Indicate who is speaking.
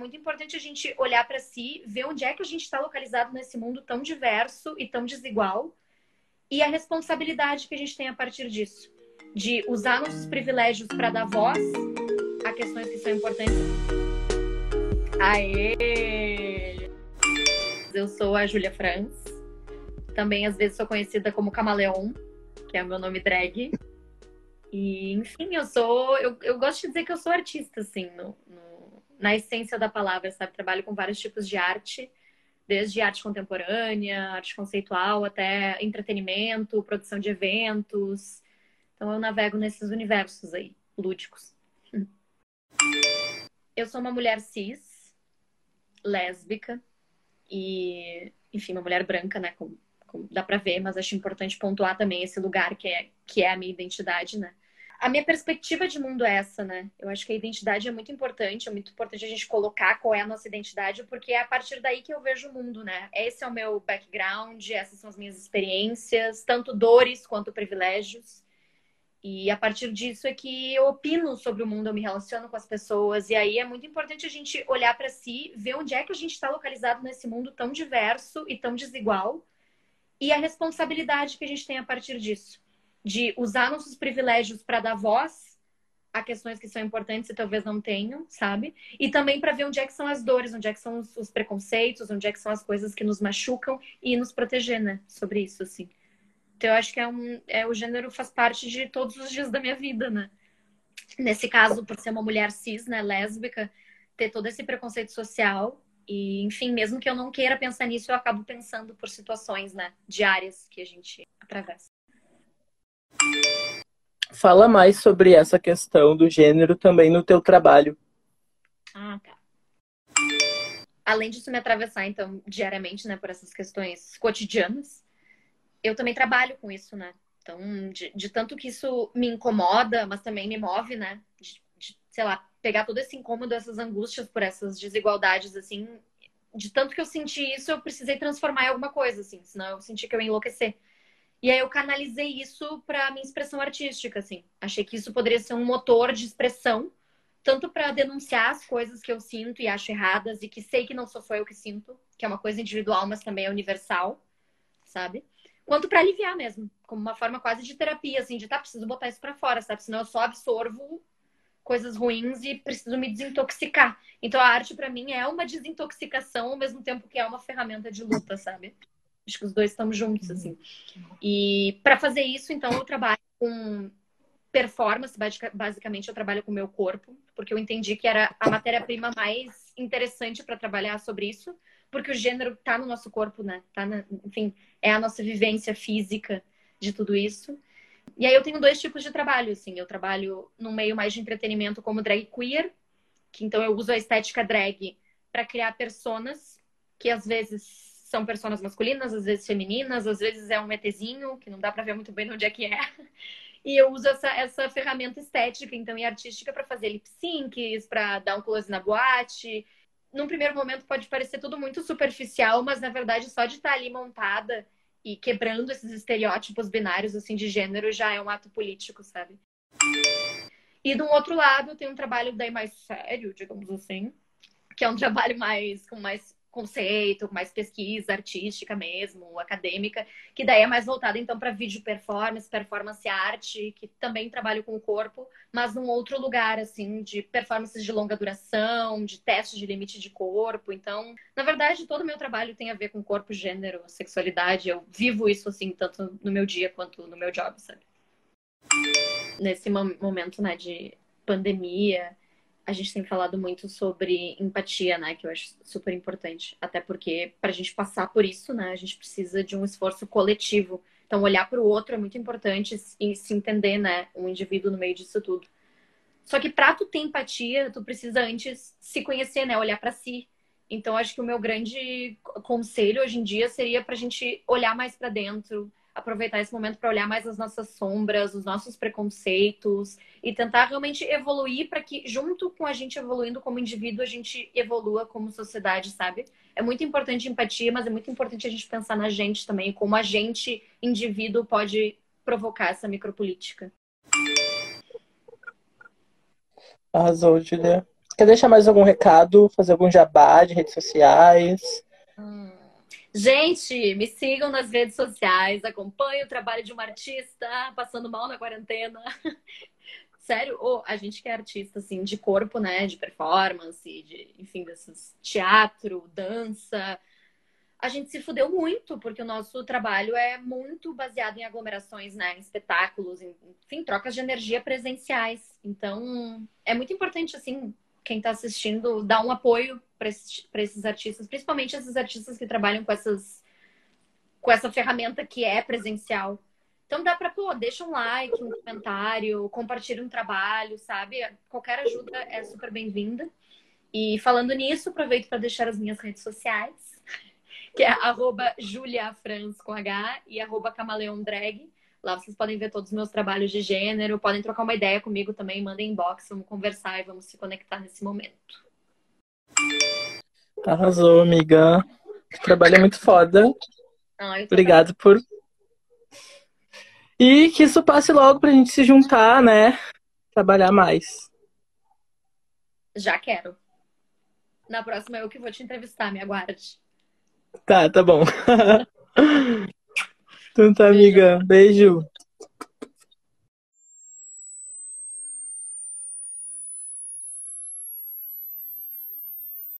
Speaker 1: muito importante a gente olhar para si, ver onde é que a gente está localizado nesse mundo tão diverso e tão desigual e a responsabilidade que a gente tem a partir disso, de usar nossos privilégios para dar voz a questões que são importantes. Aê! Eu sou a Júlia Franz. Também às vezes sou conhecida como Camaleon, que é o meu nome drag. E, enfim, eu sou. Eu, eu gosto de dizer que eu sou artista, assim, no, no, na essência da palavra, sabe? Trabalho com vários tipos de arte, desde arte contemporânea, arte conceitual, até entretenimento, produção de eventos. Então, eu navego nesses universos aí, lúdicos. Eu sou uma mulher cis, lésbica, e, enfim, uma mulher branca, né? Com, com, dá pra ver, mas acho importante pontuar também esse lugar que é, que é a minha identidade, né? A minha perspectiva de mundo é essa, né? Eu acho que a identidade é muito importante, é muito importante a gente colocar qual é a nossa identidade, porque é a partir daí que eu vejo o mundo, né? Esse é o meu background, essas são as minhas experiências, tanto dores quanto privilégios. E a partir disso é que eu opino sobre o mundo, eu me relaciono com as pessoas, e aí é muito importante a gente olhar para si, ver onde é que a gente está localizado nesse mundo tão diverso e tão desigual, e a responsabilidade que a gente tem a partir disso de usar nossos privilégios para dar voz a questões que são importantes e talvez não tenham, sabe? E também para ver onde é que são as dores, onde é que são os, os, preconceitos, onde é que são as coisas que nos machucam e nos proteger, né? Sobre isso, assim. Então eu acho que é um, é o gênero faz parte de todos os dias da minha vida, né? Nesse caso, por ser uma mulher cis, né, lésbica, ter todo esse preconceito social e, enfim, mesmo que eu não queira pensar nisso, eu acabo pensando por situações, né, diárias que a gente atravessa.
Speaker 2: Fala mais sobre essa questão do gênero também no teu trabalho.
Speaker 1: Ah, tá. Além disso me atravessar, então, diariamente, né, por essas questões cotidianas, eu também trabalho com isso, né? Então, de, de tanto que isso me incomoda, mas também me move, né? De, de, sei lá, pegar todo esse incômodo, essas angústias por essas desigualdades, assim, de tanto que eu senti isso, eu precisei transformar em alguma coisa, assim, senão eu senti que eu ia enlouquecer. E aí eu canalizei isso para minha expressão artística, assim. Achei que isso poderia ser um motor de expressão, tanto para denunciar as coisas que eu sinto e acho erradas e que sei que não sou só eu que sinto, que é uma coisa individual, mas também é universal, sabe? Quanto para aliviar mesmo, como uma forma quase de terapia, assim, de tá, preciso botar isso para fora, sabe? Senão eu só absorvo coisas ruins e preciso me desintoxicar. Então a arte para mim é uma desintoxicação ao mesmo tempo que é uma ferramenta de luta, sabe? Acho que os dois estamos juntos, uhum. assim. E para fazer isso, então, eu trabalho com performance, basicamente eu trabalho com o meu corpo, porque eu entendi que era a matéria-prima mais interessante para trabalhar sobre isso, porque o gênero tá no nosso corpo, né? Tá na, enfim, é a nossa vivência física de tudo isso. E aí eu tenho dois tipos de trabalho, assim. Eu trabalho num meio mais de entretenimento como drag queer, que então eu uso a estética drag para criar personas que às vezes são personas masculinas, às vezes femininas, às vezes é um ETzinho, que não dá para ver muito bem onde é que é. E eu uso essa, essa ferramenta estética, então, e artística para fazer lip syncs, para dar um close na boate. Num primeiro momento pode parecer tudo muito superficial, mas na verdade só de estar tá ali montada e quebrando esses estereótipos binários assim de gênero já é um ato político, sabe? E do outro lado, tem um trabalho daí mais sério, digamos assim, que é um trabalho mais com mais conceito, mais pesquisa artística mesmo, acadêmica, que daí é mais voltada então para vídeo performance, performance arte, que também trabalho com o corpo, mas num outro lugar assim, de performances de longa duração, de testes de limite de corpo. Então, na verdade, todo o meu trabalho tem a ver com corpo, gênero, sexualidade. Eu vivo isso assim tanto no meu dia quanto no meu job, sabe? Nesse momento, né, de pandemia, a gente tem falado muito sobre empatia, né? Que eu acho super importante. Até porque, para a gente passar por isso, né? A gente precisa de um esforço coletivo. Então, olhar para o outro é muito importante e se entender, né? Um indivíduo no meio disso tudo. Só que para tu ter empatia, tu precisa antes se conhecer, né? Olhar para si. Então, acho que o meu grande conselho hoje em dia seria para a gente olhar mais para dentro, aproveitar esse momento para olhar mais as nossas sombras, os nossos preconceitos e tentar realmente evoluir para que, junto com a gente evoluindo como indivíduo, a gente evolua como sociedade, sabe? É muito importante empatia, mas é muito importante a gente pensar na gente também, como a gente, indivíduo, pode provocar essa micropolítica.
Speaker 2: Arrasou, Julia. Quer deixar mais algum recado? Fazer algum jabá de redes sociais?
Speaker 1: Hum. Gente, me sigam nas redes sociais, acompanhem o trabalho de uma artista passando mal na quarentena. Sério, oh, a gente que é artista, assim, de corpo, né? De performance, de, enfim, desses teatro, dança. A gente se fudeu muito, porque o nosso trabalho é muito baseado em aglomerações, né? Em espetáculos, em, enfim, trocas de energia presenciais. Então, é muito importante, assim, quem está assistindo dar um apoio para esses, esses artistas, principalmente esses artistas que trabalham com essas com essa ferramenta que é presencial. Então dá para, pô, deixa um like, um comentário, compartilha um trabalho, sabe? Qualquer ajuda é super bem-vinda. E falando nisso, aproveito para deixar as minhas redes sociais, que é juliafrans com H e camaleondrag. Lá vocês podem ver todos os meus trabalhos de gênero, podem trocar uma ideia comigo também, mandem inbox, vamos conversar e vamos se conectar nesse momento.
Speaker 2: Arrasou, amiga. O trabalho é muito foda. Ah, Obrigado por. E que isso passe logo pra gente se juntar, né? Trabalhar mais.
Speaker 1: Já quero. Na próxima eu que vou te entrevistar, me aguarde.
Speaker 2: Tá, tá bom. então tá, amiga. Beijo.